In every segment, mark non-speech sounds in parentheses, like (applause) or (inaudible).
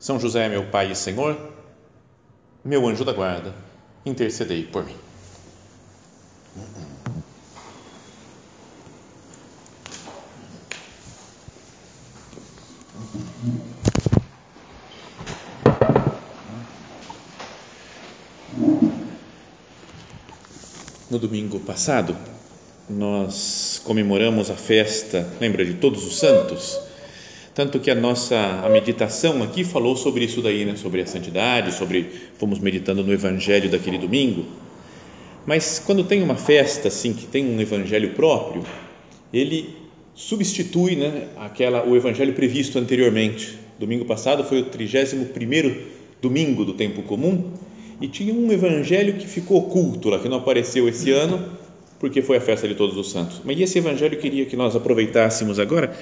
são José, meu Pai e Senhor, meu anjo da guarda, intercedei por mim. No domingo passado, nós comemoramos a festa, lembra de Todos os Santos? Tanto que a nossa a meditação aqui falou sobre isso daí, né? sobre a santidade, sobre fomos meditando no evangelho daquele domingo. Mas quando tem uma festa assim que tem um evangelho próprio, ele substitui, né, aquela o evangelho previsto anteriormente. Domingo passado foi o 31º domingo do tempo comum e tinha um evangelho que ficou oculto lá, que não apareceu esse ano, porque foi a festa de todos os santos. Mas esse evangelho queria que nós aproveitássemos agora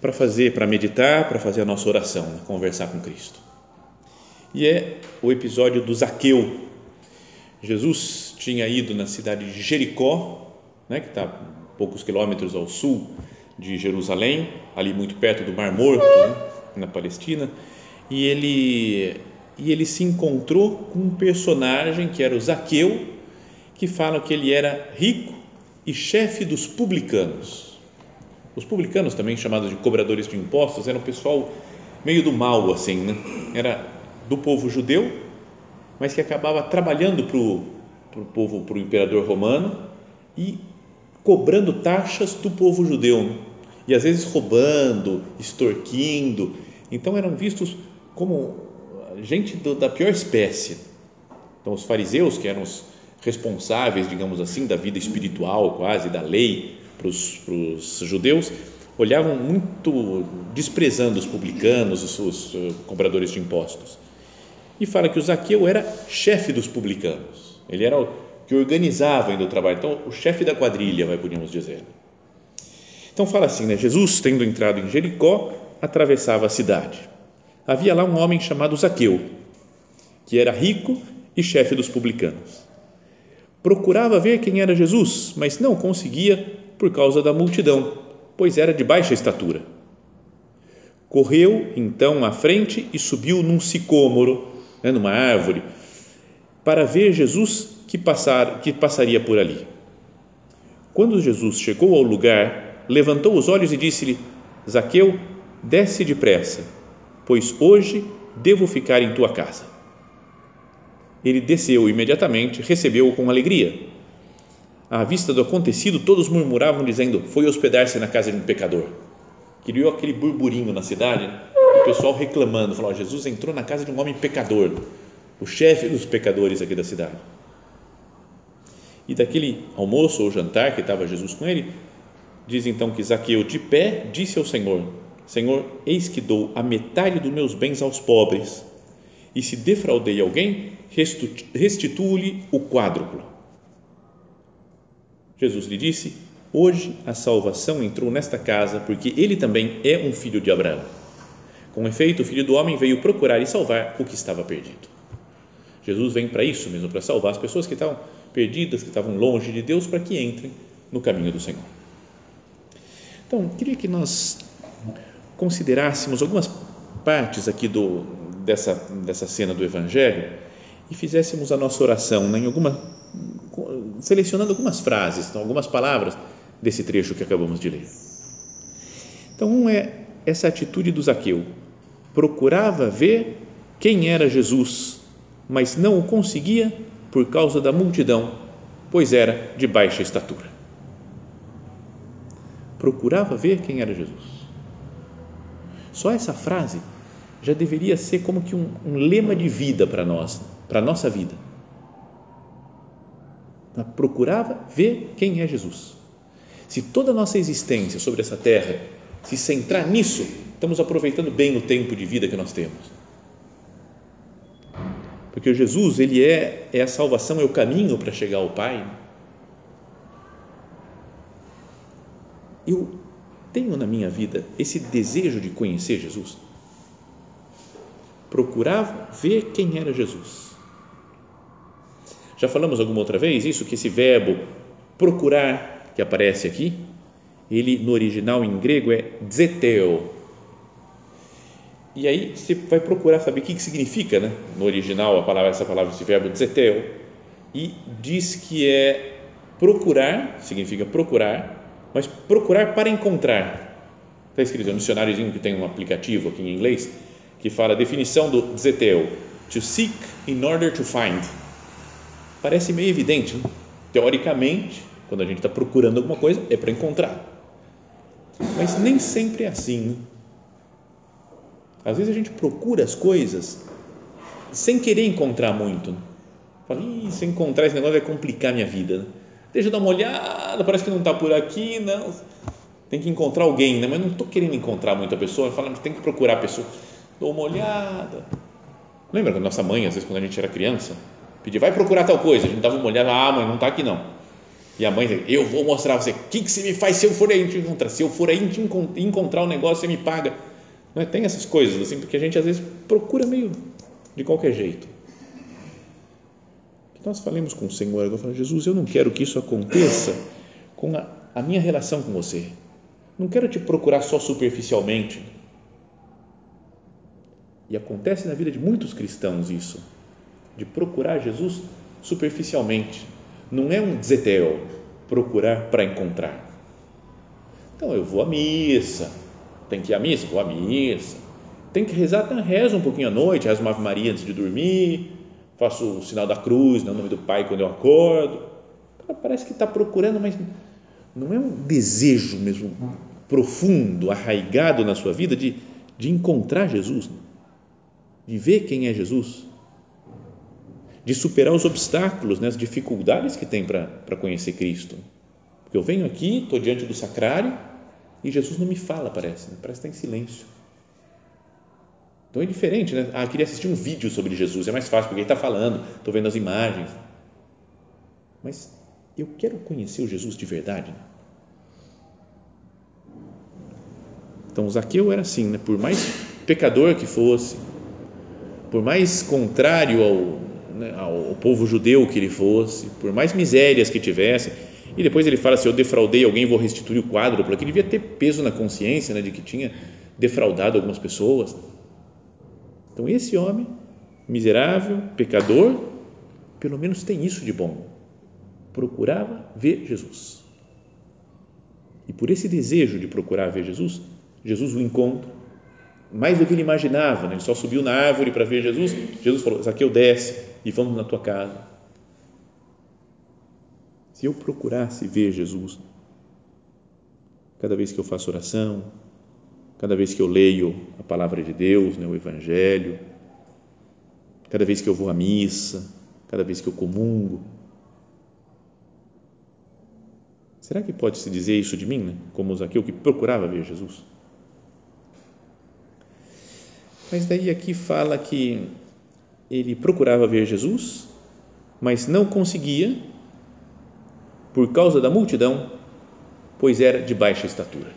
para fazer, para meditar, para fazer a nossa oração, né? conversar com Cristo. E é o episódio do Zaqueu. Jesus tinha ido na cidade de Jericó, né, que está poucos quilômetros ao sul de Jerusalém, ali muito perto do Mar Morto, né, na Palestina, e ele e ele se encontrou com um personagem que era o Zaqueu, que fala que ele era rico e chefe dos publicanos. Os publicanos, também chamados de cobradores de impostos, eram pessoal meio do mal, assim, né? Era do povo judeu, mas que acabava trabalhando para o povo, para o imperador romano e cobrando taxas do povo judeu. Né? E às vezes roubando, extorquindo. Então eram vistos como gente do, da pior espécie. Então os fariseus, que eram os responsáveis, digamos assim, da vida espiritual quase, da lei, para os judeus, olhavam muito desprezando os publicanos, os, os uh, cobradores de impostos. E fala que o Zaqueu era chefe dos publicanos, ele era o que organizava ainda o trabalho, então o chefe da quadrilha, vai podíamos dizer. Então fala assim, né? Jesus, tendo entrado em Jericó, atravessava a cidade. Havia lá um homem chamado Zaqueu, que era rico e chefe dos publicanos. Procurava ver quem era Jesus, mas não conseguia por causa da multidão, pois era de baixa estatura. Correu então à frente e subiu num sicômoro, né, numa árvore, para ver Jesus que, passar, que passaria por ali. Quando Jesus chegou ao lugar, levantou os olhos e disse-lhe: Zaqueu, desce depressa, pois hoje devo ficar em tua casa. Ele desceu imediatamente, recebeu-o com alegria à vista do acontecido, todos murmuravam, dizendo: Foi hospedar-se na casa de um pecador. Criou aquele burburinho na cidade, o pessoal reclamando, falou: Jesus entrou na casa de um homem pecador, o chefe dos pecadores aqui da cidade. E daquele almoço ou jantar que estava Jesus com ele, diz então que Zaqueu, de pé, disse ao Senhor: Senhor, eis que dou a metade dos meus bens aos pobres, e se defraudei alguém, restituo-lhe o quádruplo. Jesus lhe disse: Hoje a salvação entrou nesta casa, porque ele também é um filho de Abraão. Com efeito, o filho do homem veio procurar e salvar o que estava perdido. Jesus vem para isso mesmo, para salvar as pessoas que estavam perdidas, que estavam longe de Deus, para que entrem no caminho do Senhor. Então, queria que nós considerássemos algumas partes aqui do, dessa, dessa cena do Evangelho e fizéssemos a nossa oração né, em alguma selecionando algumas frases, então, algumas palavras desse trecho que acabamos de ler. Então, um é essa atitude do Zaqueu. Procurava ver quem era Jesus, mas não o conseguia por causa da multidão, pois era de baixa estatura. Procurava ver quem era Jesus. Só essa frase já deveria ser como que um, um lema de vida para nós, para a nossa vida procurava ver quem é Jesus. Se toda a nossa existência sobre essa terra se centrar nisso, estamos aproveitando bem o tempo de vida que nós temos. Porque Jesus, ele é, é a salvação, é o caminho para chegar ao Pai. Eu tenho na minha vida esse desejo de conhecer Jesus. Procurava ver quem era Jesus. Já falamos alguma outra vez isso, que esse verbo procurar, que aparece aqui, ele no original em grego é zeteo. E aí você vai procurar saber o que, que significa, né? No original, a palavra, essa palavra, esse verbo zeteo, e diz que é procurar, significa procurar, mas procurar para encontrar. Está escrito no dicionáriozinho que tem um aplicativo aqui em inglês, que fala a definição do zeteo, to seek in order to find. Parece meio evidente, né? teoricamente, quando a gente está procurando alguma coisa, é para encontrar. Mas nem sempre é assim. Né? Às vezes a gente procura as coisas sem querer encontrar muito. Né? Fala, se encontrar esse negócio vai complicar minha vida. Né? Deixa eu dar uma olhada, parece que não está por aqui, não. Tem que encontrar alguém, né? mas não estou querendo encontrar muita pessoa. Fala, tem que procurar a pessoa. Dou uma olhada. Lembra que nossa mãe, às vezes, quando a gente era criança, pedia, vai procurar tal coisa. A gente dava uma olhada, ah, mãe, não está aqui não e a mãe diz, eu vou mostrar a você, o que, que você me faz se eu for aí te encontrar? Se eu for aí te encontrar um negócio, você me paga. Não é? Tem essas coisas, assim, porque a gente às vezes procura meio de qualquer jeito. Nós falemos com o Senhor, eu falo, Jesus, eu não quero que isso aconteça com a, a minha relação com você. Não quero te procurar só superficialmente. E acontece na vida de muitos cristãos isso, de procurar Jesus superficialmente não é um zeteo, procurar para encontrar. Então eu vou à missa, tem que ir à missa? Vou à missa. Tem que rezar, então rezo um pouquinho à noite, rezo uma Ave Maria antes de dormir, faço o sinal da cruz, no nome do Pai quando eu acordo. Parece que está procurando, mas não é um desejo mesmo profundo, arraigado na sua vida de, de encontrar Jesus, de ver quem é Jesus de superar os obstáculos, né, as dificuldades que tem para conhecer Cristo. Porque eu venho aqui, estou diante do sacrário e Jesus não me fala, parece, né? parece que está em silêncio. Então é diferente, né? Ah, queria assistir um vídeo sobre Jesus, é mais fácil, porque ele está falando, estou vendo as imagens. Mas eu quero conhecer o Jesus de verdade. Né? Então, Zaqueu era assim, né? por mais pecador que fosse, por mais contrário ao, né, ao povo judeu que ele fosse, por mais misérias que tivesse. E depois ele fala: se eu defraudei alguém, vou restituir o quadro, porque ele devia ter peso na consciência né, de que tinha defraudado algumas pessoas. Então, esse homem, miserável, pecador, pelo menos tem isso de bom. Procurava ver Jesus. E por esse desejo de procurar ver Jesus, Jesus o encontra, mais do que ele imaginava. Né? Ele só subiu na árvore para ver Jesus. Jesus falou: Zaqueu, desce e vamos na tua casa. Se eu procurasse ver Jesus, cada vez que eu faço oração, cada vez que eu leio a palavra de Deus, né, o Evangelho, cada vez que eu vou à missa, cada vez que eu comungo, será que pode se dizer isso de mim, né? como Zaqueu que procurava ver Jesus? Mas daí aqui fala que ele procurava ver Jesus, mas não conseguia por causa da multidão, pois era de baixa estatura.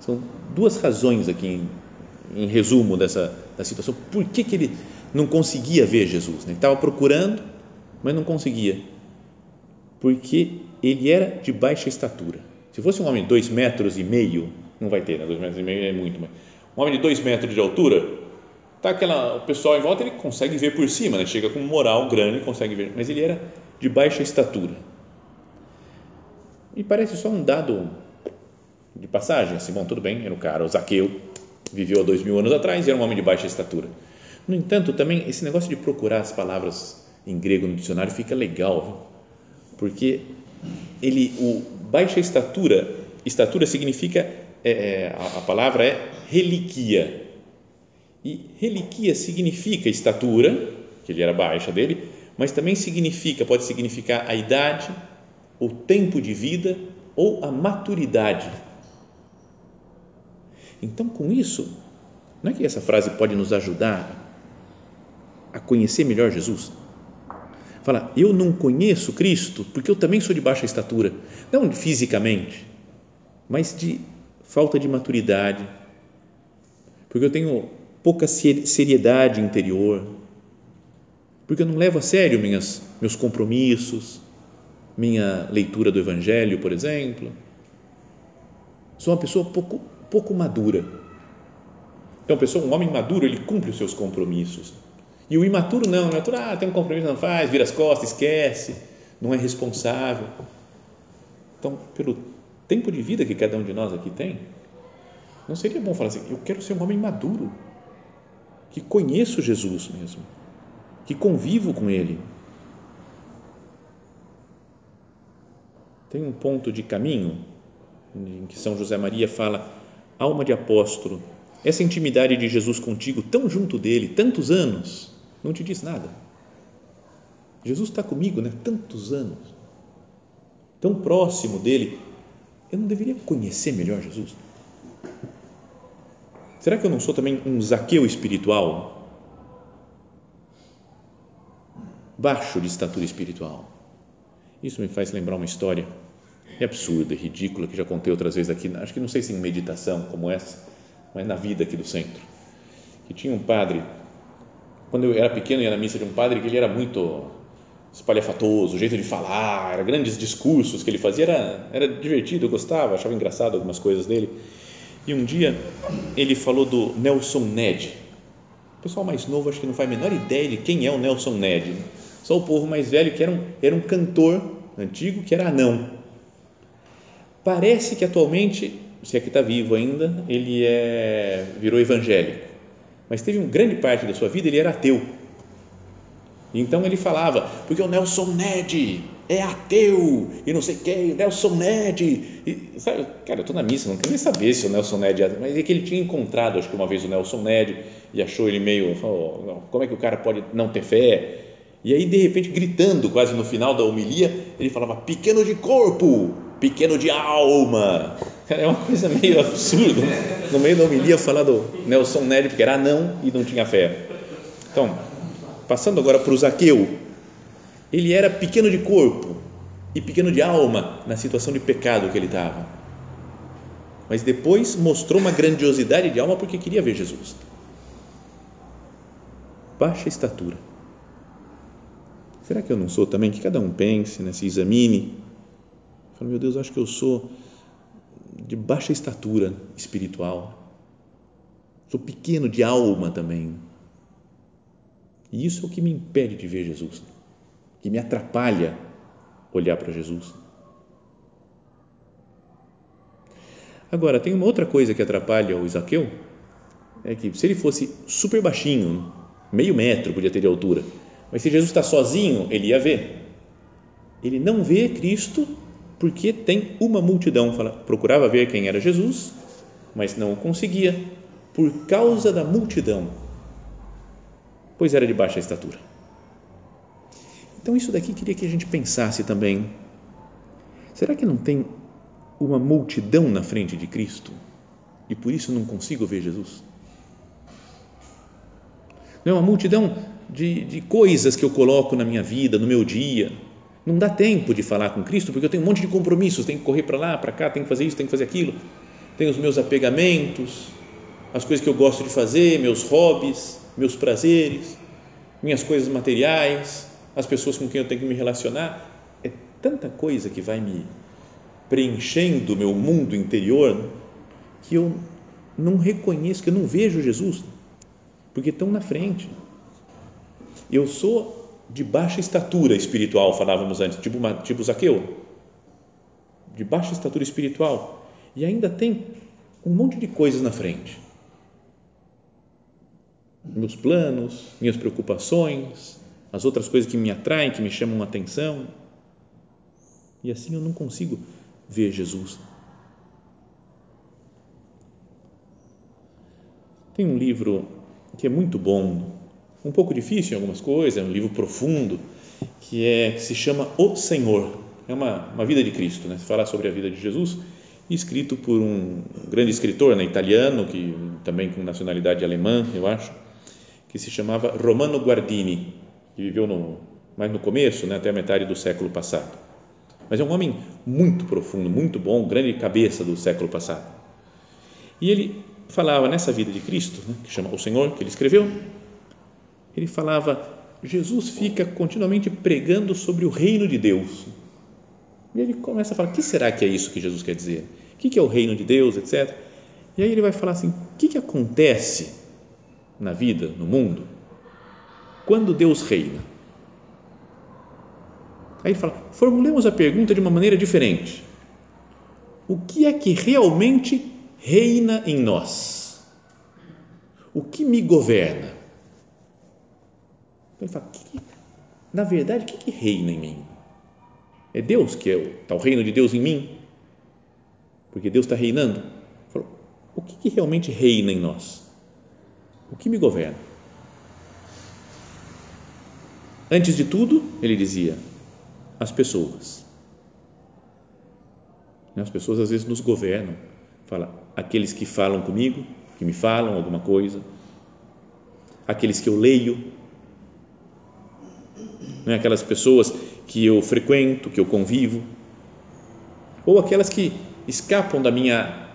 São duas razões aqui em, em resumo dessa da situação. Por que, que ele não conseguia ver Jesus? Né? Ele estava procurando, mas não conseguia. Porque ele era de baixa estatura. Se fosse um homem de dois metros e meio, não vai ter, né? dois metros e meio é muito, mas um homem de dois metros de altura, tá aquela, o pessoal em volta ele consegue ver por cima, né? chega com moral grande, consegue ver, mas ele era de baixa estatura. E parece só um dado de passagem, assim, bom, tudo bem, era um cara, o Zaqueu, viveu há dois mil anos atrás e era um homem de baixa estatura. No entanto, também esse negócio de procurar as palavras em grego no dicionário fica legal, viu? porque ele, o baixa estatura, estatura significa, é, é a, a palavra é reliquia, e reliquia significa estatura, que ele era baixa dele, mas também significa, pode significar a idade, o tempo de vida ou a maturidade. Então, com isso, não é que essa frase pode nos ajudar a conhecer melhor Jesus? Fala, eu não conheço Cristo porque eu também sou de baixa estatura, não fisicamente, mas de falta de maturidade, porque eu tenho pouca seriedade interior, porque eu não levo a sério minhas, meus compromissos, minha leitura do Evangelho, por exemplo. Sou uma pessoa pouco, pouco madura. Então, pessoa, um homem maduro, ele cumpre os seus compromissos. E o imaturo não, o imaturo, ah, tem um compromisso, não faz, vira as costas, esquece, não é responsável. Então, pelo tempo de vida que cada um de nós aqui tem, não seria bom falar assim, eu quero ser um homem maduro, que conheço Jesus mesmo, que convivo com Ele. Tem um ponto de caminho em que São José Maria fala, alma de apóstolo, essa intimidade de Jesus contigo, tão junto dele, tantos anos, não te diz nada. Jesus está comigo, né? Tantos anos, tão próximo dele. Eu não deveria conhecer melhor Jesus? Será que eu não sou também um Zaqueu espiritual? Baixo de estatura espiritual. Isso me faz lembrar uma história é absurda, ridícula, que já contei outras vezes aqui, acho que não sei se em meditação como essa, mas na vida aqui do centro. Que tinha um padre quando eu era pequeno, ia na missa de um padre que ele era muito espalhafatoso, o jeito de falar, grandes discursos que ele fazia, era, era divertido, eu gostava, achava engraçado algumas coisas dele. E um dia ele falou do Nelson Ned. O pessoal mais novo acho que não faz a menor ideia de quem é o Nelson Ned. Só o povo mais velho que era um, era um cantor antigo que era anão. Parece que atualmente, se é que está vivo ainda, ele é, virou evangélico mas teve uma grande parte da sua vida ele era ateu. Então ele falava, porque o Nelson Ned é ateu e não sei quem, Nelson Ned. E, sabe, cara, eu estou na missa, não quero nem saber se o Nelson Ned é ateu, mas é que ele tinha encontrado, acho que uma vez, o Nelson Ned e achou ele meio, como é que o cara pode não ter fé? E aí, de repente, gritando quase no final da homilia, ele falava, pequeno de corpo, pequeno de alma. É uma coisa meio absurda. Né? No meio da homilia, falar do Nelson Ned, porque era anão e não tinha fé. Então, passando agora para o Zaqueu, ele era pequeno de corpo e pequeno de alma na situação de pecado que ele estava. Mas depois mostrou uma grandiosidade de alma porque queria ver Jesus. Baixa estatura. Será que eu não sou também? Que cada um pense, né, se examine. Fala, meu Deus, acho que eu sou de baixa estatura espiritual. Sou pequeno de alma também. E isso é o que me impede de ver Jesus, que me atrapalha olhar para Jesus. Agora, tem uma outra coisa que atrapalha o Isaqueu, é que se ele fosse super baixinho, meio metro podia ter de altura, mas se Jesus está sozinho, ele ia ver. Ele não vê Cristo porque tem uma multidão. Fala, procurava ver quem era Jesus, mas não conseguia por causa da multidão, pois era de baixa estatura. Então, isso daqui queria que a gente pensasse também. Será que não tem uma multidão na frente de Cristo e por isso não consigo ver Jesus? Não é uma multidão de, de coisas que eu coloco na minha vida, no meu dia, não dá tempo de falar com Cristo porque eu tenho um monte de compromissos, tenho que correr para lá, para cá, tenho que fazer isso, tenho que fazer aquilo. Tenho os meus apegamentos, as coisas que eu gosto de fazer, meus hobbies, meus prazeres, minhas coisas materiais, as pessoas com quem eu tenho que me relacionar. É tanta coisa que vai me preenchendo o meu mundo interior que eu não reconheço, que eu não vejo Jesus, porque estão na frente. Eu sou de baixa estatura espiritual, falávamos antes, tipo, tipo Zaqueu, de baixa estatura espiritual, e ainda tem um monte de coisas na frente. Meus planos, minhas preocupações, as outras coisas que me atraem, que me chamam a atenção. E assim eu não consigo ver Jesus. Tem um livro que é muito bom um pouco difícil em algumas coisas, é um livro profundo, que, é, que se chama O Senhor. É uma, uma vida de Cristo, né? fala sobre a vida de Jesus, escrito por um grande escritor né, italiano, que também com nacionalidade alemã, eu acho, que se chamava Romano Guardini, que viveu no, mais no começo, né, até a metade do século passado. Mas é um homem muito profundo, muito bom, grande cabeça do século passado. E ele falava nessa vida de Cristo, né, que chama o Senhor, que ele escreveu, ele falava, Jesus fica continuamente pregando sobre o reino de Deus. E ele começa a falar, o que será que é isso que Jesus quer dizer? O que é o reino de Deus, etc. E aí ele vai falar assim, o que, que acontece na vida, no mundo, quando Deus reina? Aí ele fala: formulemos a pergunta de uma maneira diferente. O que é que realmente reina em nós? O que me governa? Ele fala: que, na verdade, o que, que reina em mim? É Deus que é o, está o reino de Deus em mim? Porque Deus está reinando? Falou, o que, que realmente reina em nós? O que me governa? Antes de tudo, ele dizia, as pessoas. As pessoas às vezes nos governam. Fala, aqueles que falam comigo, que me falam alguma coisa, aqueles que eu leio, não é? aquelas pessoas que eu frequento, que eu convivo, ou aquelas que escapam da minha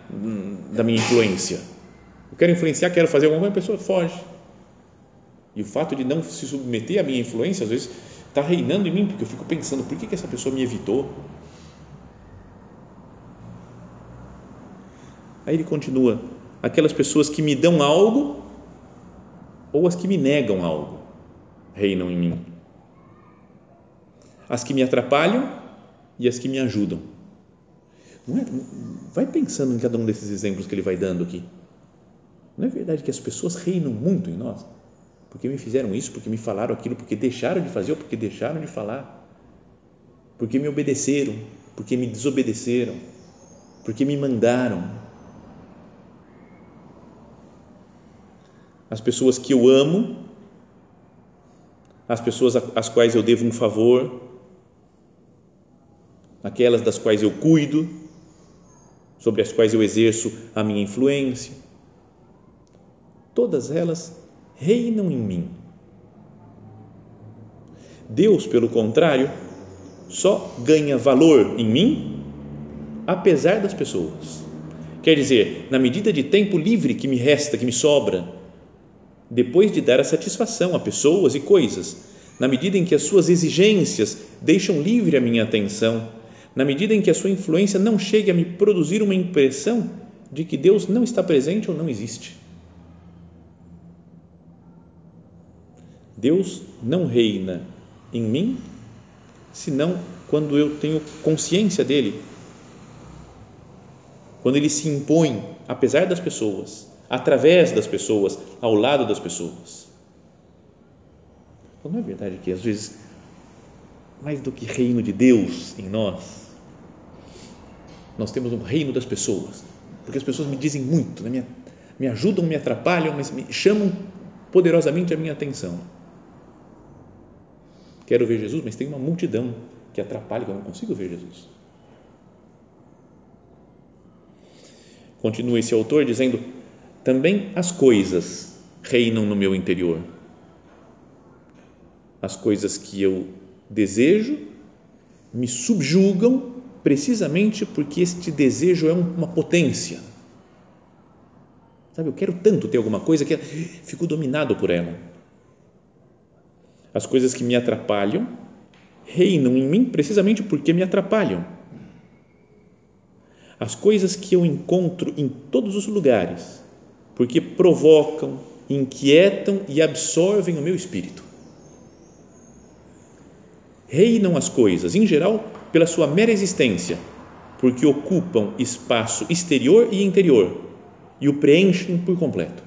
da minha influência. Eu quero influenciar, quero fazer alguma coisa, a pessoa foge. E o fato de não se submeter à minha influência, às vezes, está reinando em mim, porque eu fico pensando, por que, que essa pessoa me evitou? Aí ele continua, aquelas pessoas que me dão algo ou as que me negam algo reinam em mim. As que me atrapalham e as que me ajudam. É? Vai pensando em cada um desses exemplos que ele vai dando aqui. Não é verdade que as pessoas reinam muito em nós? Porque me fizeram isso, porque me falaram aquilo, porque deixaram de fazer ou porque deixaram de falar. Porque me obedeceram, porque me desobedeceram, porque me mandaram. As pessoas que eu amo, as pessoas às quais eu devo um favor, aquelas das quais eu cuido, sobre as quais eu exerço a minha influência, todas elas reinam em mim. Deus, pelo contrário, só ganha valor em mim apesar das pessoas. Quer dizer, na medida de tempo livre que me resta, que me sobra, depois de dar a satisfação a pessoas e coisas, na medida em que as suas exigências deixam livre a minha atenção, na medida em que a sua influência não chegue a me produzir uma impressão de que Deus não está presente ou não existe. Deus não reina em mim senão quando eu tenho consciência dele. Quando ele se impõe, apesar das pessoas, através das pessoas, ao lado das pessoas. Então, não é verdade que às vezes, mais do que reino de Deus em nós, nós temos um reino das pessoas, porque as pessoas me dizem muito, né? me, me ajudam, me atrapalham, mas me chamam poderosamente a minha atenção Quero ver Jesus, mas tem uma multidão que atrapalha, que eu não consigo ver Jesus. Continua esse autor dizendo: também as coisas reinam no meu interior. As coisas que eu desejo me subjugam precisamente porque este desejo é uma potência. Sabe, eu quero tanto ter alguma coisa que fico dominado por ela as coisas que me atrapalham reinam em mim precisamente porque me atrapalham. As coisas que eu encontro em todos os lugares, porque provocam, inquietam e absorvem o meu espírito. Reinam as coisas, em geral, pela sua mera existência, porque ocupam espaço exterior e interior e o preenchem por completo.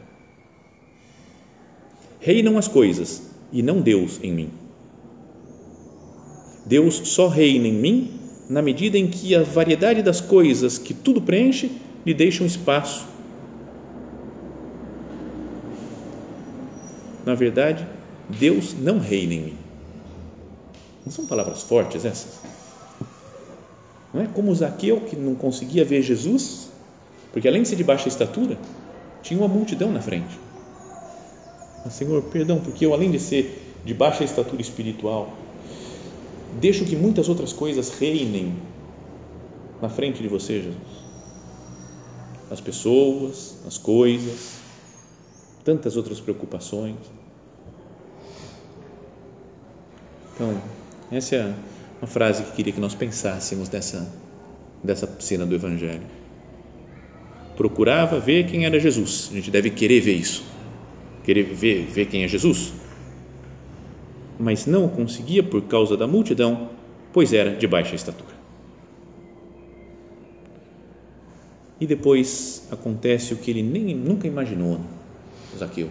Reinam as coisas e não Deus em mim. Deus só reina em mim na medida em que a variedade das coisas que tudo preenche lhe deixam espaço. Na verdade, Deus não reina em mim. Não são palavras fortes essas? Não é como Zaqueu que não conseguia ver Jesus, porque além de ser de baixa estatura, tinha uma multidão na frente. Mas, Senhor, perdão, porque eu, além de ser de baixa estatura espiritual, deixo que muitas outras coisas reinem na frente de você, Jesus. As pessoas, as coisas, tantas outras preocupações. Então, essa é uma frase que queria que nós pensássemos dessa, dessa cena do Evangelho. Procurava ver quem era Jesus. A gente deve querer ver isso. Querer ver, ver quem é Jesus. Mas não conseguia por causa da multidão, pois era de baixa estatura. E depois acontece o que ele nem nunca imaginou, Zaqueu.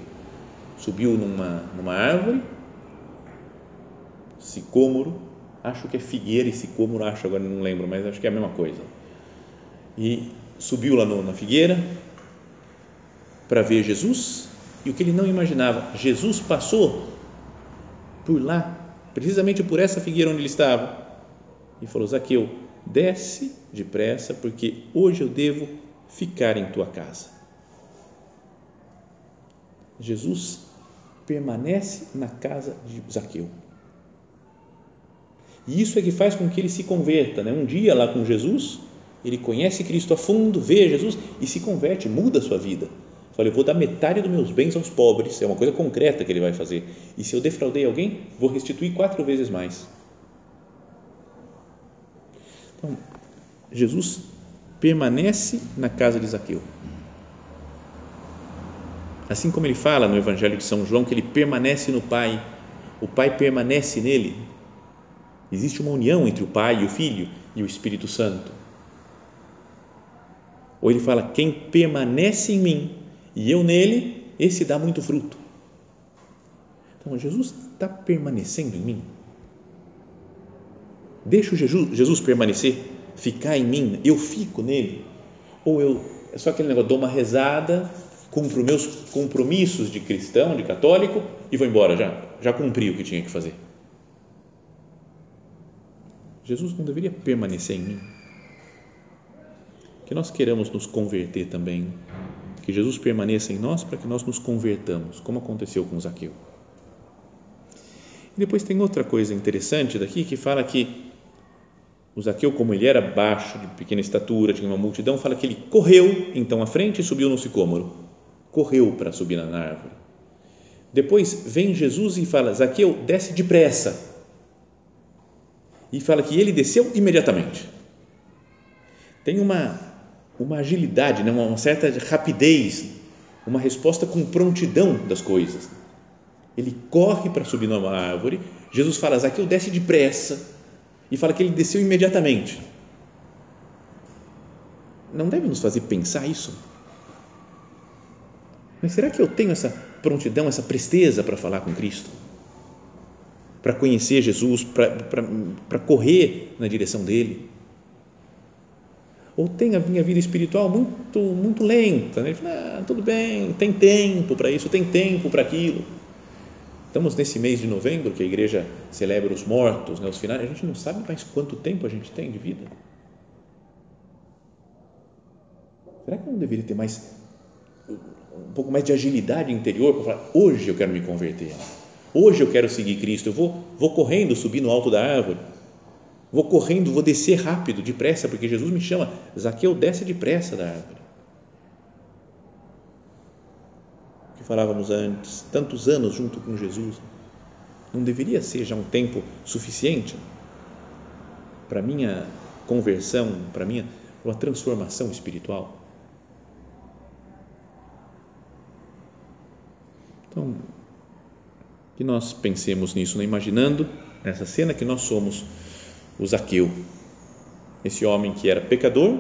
Subiu numa, numa árvore, sicômoro, acho que é figueira e sicômoro, acho agora não lembro, mas acho que é a mesma coisa. E subiu lá no, na figueira para ver Jesus e o que ele não imaginava, Jesus passou por lá, precisamente por essa figueira onde ele estava, e falou: Zaqueu, desce depressa, porque hoje eu devo ficar em tua casa. Jesus permanece na casa de Zaqueu. E isso é que faz com que ele se converta. Né? Um dia lá com Jesus, ele conhece Cristo a fundo, vê Jesus e se converte, muda a sua vida. Fala, eu vou dar metade dos meus bens aos pobres, é uma coisa concreta que ele vai fazer. E se eu defraudei alguém, vou restituir quatro vezes mais. Então, Jesus permanece na casa de Zaqueu. Assim como ele fala no Evangelho de São João que ele permanece no Pai, o Pai permanece nele. Existe uma união entre o Pai e o Filho e o Espírito Santo. Ou ele fala: quem permanece em mim e eu nele, esse dá muito fruto. Então, Jesus está permanecendo em mim. Deixa Jesus, Jesus permanecer, ficar em mim, eu fico nele. Ou eu, é só aquele negócio, dou uma rezada, cumpro meus compromissos de cristão, de católico e vou embora já. Já cumpri o que tinha que fazer. Jesus não deveria permanecer em mim. Que nós queremos nos converter também. Que Jesus permaneça em nós para que nós nos convertamos, como aconteceu com Zaqueu. E depois tem outra coisa interessante daqui que fala que o Zaqueu, como ele era baixo, de pequena estatura, tinha uma multidão, fala que ele correu então à frente e subiu no sicômoro. Correu para subir na árvore. Depois vem Jesus e fala: Zaqueu, desce depressa e fala que ele desceu imediatamente. Tem uma, uma agilidade, né? uma certa rapidez, uma resposta com prontidão das coisas. Ele corre para subir numa árvore, Jesus fala, Zaqueu desce depressa, e fala que ele desceu imediatamente. Não deve nos fazer pensar isso? Mas será que eu tenho essa prontidão, essa presteza para falar com Cristo? para conhecer Jesus, para correr na direção dele. Ou tem a minha vida espiritual muito, muito lenta. Né? Fala, ah, tudo bem, tem tempo para isso, tem tempo para aquilo. Estamos nesse mês de novembro que a igreja celebra os mortos, né, os finais, a gente não sabe mais quanto tempo a gente tem de vida. Será que eu não deveria ter mais um pouco mais de agilidade interior para falar, hoje eu quero me converter? Hoje eu quero seguir Cristo, eu vou, vou correndo, subir no alto da árvore, vou correndo, vou descer rápido, depressa, porque Jesus me chama, Zaqueu, desce depressa da árvore. que falávamos antes, tantos anos junto com Jesus, não deveria ser já um tempo suficiente para minha conversão, para minha uma transformação espiritual? Então, que nós pensemos nisso, né? imaginando nessa cena que nós somos o Zaqueu, esse homem que era pecador,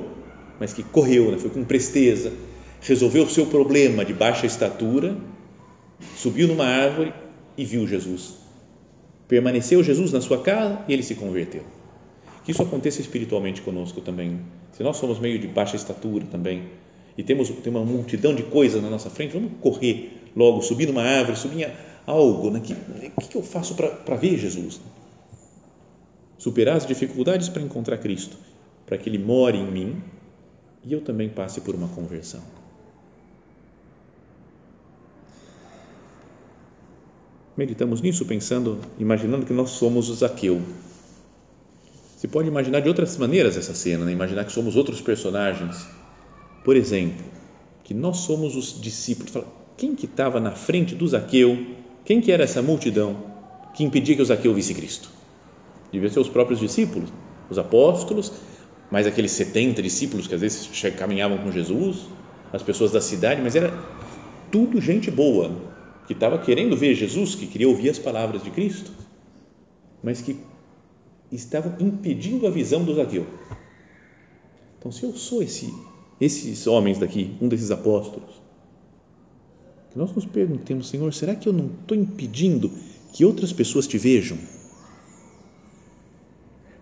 mas que correu, né? foi com presteza, resolveu o seu problema de baixa estatura, subiu numa árvore e viu Jesus. Permaneceu Jesus na sua casa e ele se converteu. Que isso aconteça espiritualmente conosco também. Se nós somos meio de baixa estatura também e temos tem uma multidão de coisas na nossa frente, vamos correr logo, subir numa árvore, subir algo, né? que, que, que eu faço para ver Jesus? Superar as dificuldades para encontrar Cristo, para que Ele more em mim e eu também passe por uma conversão. meditamos nisso pensando, imaginando que nós somos o Zaqueu. Você pode imaginar de outras maneiras essa cena, né? imaginar que somos outros personagens. Por exemplo, que nós somos os discípulos. Quem que estava na frente do Zaqueu? Quem que era essa multidão que impedia que o Zaqueu visse Cristo? Devia ser os próprios discípulos, os apóstolos, mais aqueles 70 discípulos que às vezes caminhavam com Jesus, as pessoas da cidade, mas era tudo gente boa, que estava querendo ver Jesus, que queria ouvir as palavras de Cristo, mas que estavam impedindo a visão do Zaqueu. Então, se eu sou esse, esses homens daqui, um desses apóstolos, que nós nos perguntemos, Senhor, será que eu não estou impedindo que outras pessoas te vejam?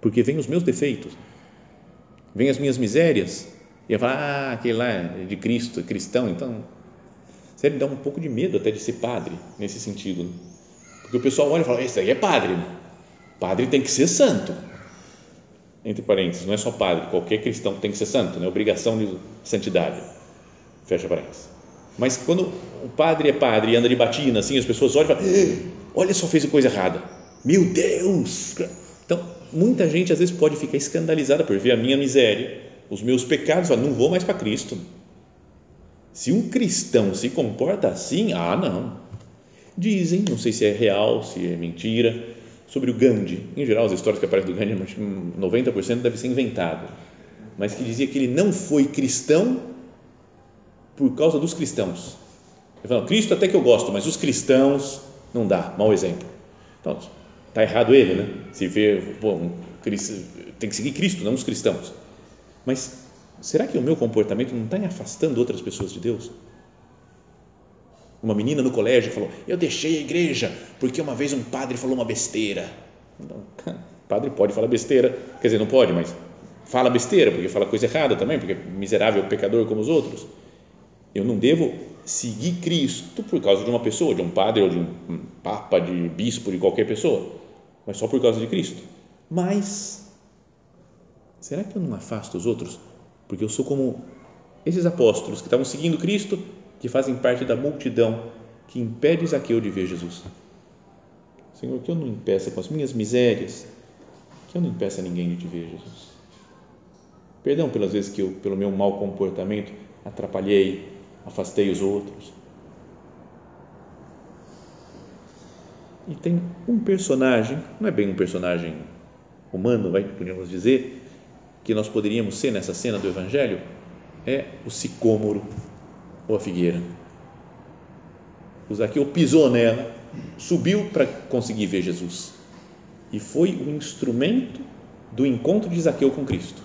Porque vêm os meus defeitos, vêm as minhas misérias, e eu falo, ah, aquele lá é de Cristo, é cristão, então Sério, dá um pouco de medo até de ser padre, nesse sentido. Né? Porque o pessoal olha e fala, esse aí é padre. Né? Padre tem que ser santo. Entre parênteses, não é só padre, qualquer cristão tem que ser santo, né? obrigação de santidade. Fecha parênteses. Mas quando o padre é padre e anda de batina, assim, as pessoas olham e falam, olha só, fez coisa errada. Meu Deus! Então, muita gente às vezes pode ficar escandalizada por ver a minha miséria, os meus pecados, fala, não vou mais para Cristo se um cristão se comporta assim, ah, não. Dizem, não sei se é real, se é mentira, sobre o Gandhi. Em geral, as histórias que aparecem do Gandhi, 90% deve ser inventado. Mas que dizia que ele não foi cristão por causa dos cristãos. Ele falou, Cristo até que eu gosto, mas os cristãos não dá, mau exemplo. Então, está errado ele, né? Se vê, pô, um, tem que seguir Cristo, não os cristãos. Mas será que o meu comportamento não está afastando outras pessoas de Deus? Uma menina no colégio falou: Eu deixei a igreja porque uma vez um padre falou uma besteira. Não, (laughs) padre pode falar besteira, quer dizer, não pode, mas fala besteira porque fala coisa errada também, porque é miserável, pecador como os outros. Eu não devo seguir Cristo por causa de uma pessoa, de um padre ou de um papa, de bispo, de qualquer pessoa, mas só por causa de Cristo. Mas será que eu não afasto os outros porque eu sou como esses apóstolos que estavam seguindo Cristo, que fazem parte da multidão que impede Zaqueu de ver Jesus. Senhor, que eu não impeça com as minhas misérias, que eu não impeça ninguém de te ver, Jesus. Perdão pelas vezes que eu, pelo meu mau comportamento, atrapalhei, afastei os outros. E tem um personagem, não é bem um personagem humano, vai, podemos dizer, que nós poderíamos ser nessa cena do Evangelho é o sicômoro ou a figueira. O Zaqueu pisou nela, subiu para conseguir ver Jesus e foi o instrumento do encontro de Zaqueu com Cristo.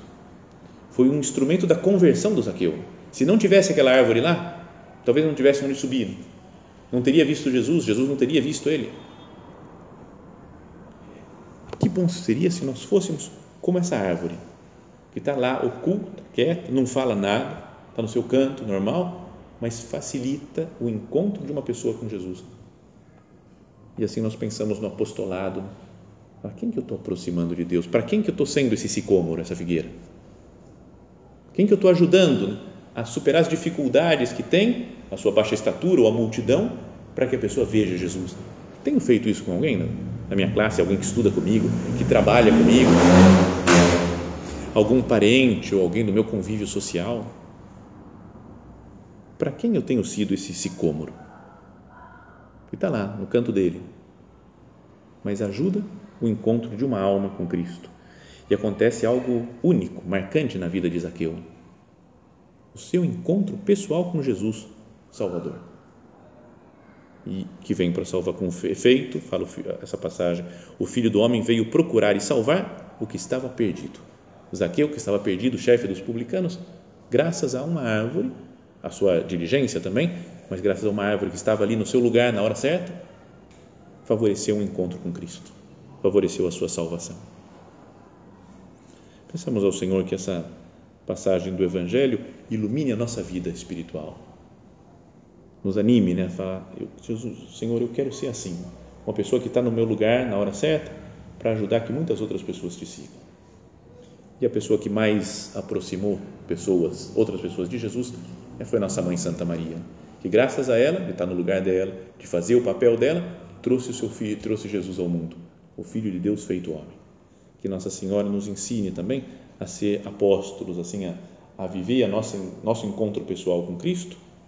Foi um instrumento da conversão do Zaqueu. Se não tivesse aquela árvore lá, talvez não tivesse onde subir. Não teria visto Jesus, Jesus não teria visto ele. Bom seria se nós fôssemos como essa árvore que está lá oculta, quieto, não fala nada, está no seu canto normal, mas facilita o encontro de uma pessoa com Jesus. E assim nós pensamos no apostolado. Para quem que eu estou aproximando de Deus? Para quem que eu estou sendo esse sicômoro, essa figueira? Quem que eu estou ajudando a superar as dificuldades que tem, a sua baixa estatura ou a multidão, para que a pessoa veja Jesus? Tenho feito isso com alguém na minha classe, alguém que estuda comigo, que trabalha comigo? algum parente ou alguém do meu convívio social? Para quem eu tenho sido esse sicômoro? Que está lá, no canto dele, mas ajuda o encontro de uma alma com Cristo. E acontece algo único, marcante na vida de Zaqueu. O seu encontro pessoal com Jesus, Salvador. E que vem para salvar com efeito, fala essa passagem, o Filho do Homem veio procurar e salvar o que estava perdido. Zaqueu, que estava perdido, chefe dos publicanos, graças a uma árvore, a sua diligência também, mas graças a uma árvore que estava ali no seu lugar na hora certa, favoreceu um encontro com Cristo, favoreceu a sua salvação. Pensamos ao Senhor que essa passagem do Evangelho ilumine a nossa vida espiritual, nos anime, né? A falar, eu, Senhor, eu quero ser assim, uma pessoa que está no meu lugar na hora certa, para ajudar que muitas outras pessoas te sigam. E a pessoa que mais aproximou pessoas, outras pessoas de Jesus, foi nossa mãe Santa Maria, que graças a ela, de estar no lugar dela, de fazer o papel dela, trouxe o seu filho, trouxe Jesus ao mundo, o Filho de Deus feito homem. Que Nossa Senhora nos ensine também a ser apóstolos, assim, a, a viver a nossa, nosso encontro pessoal com Cristo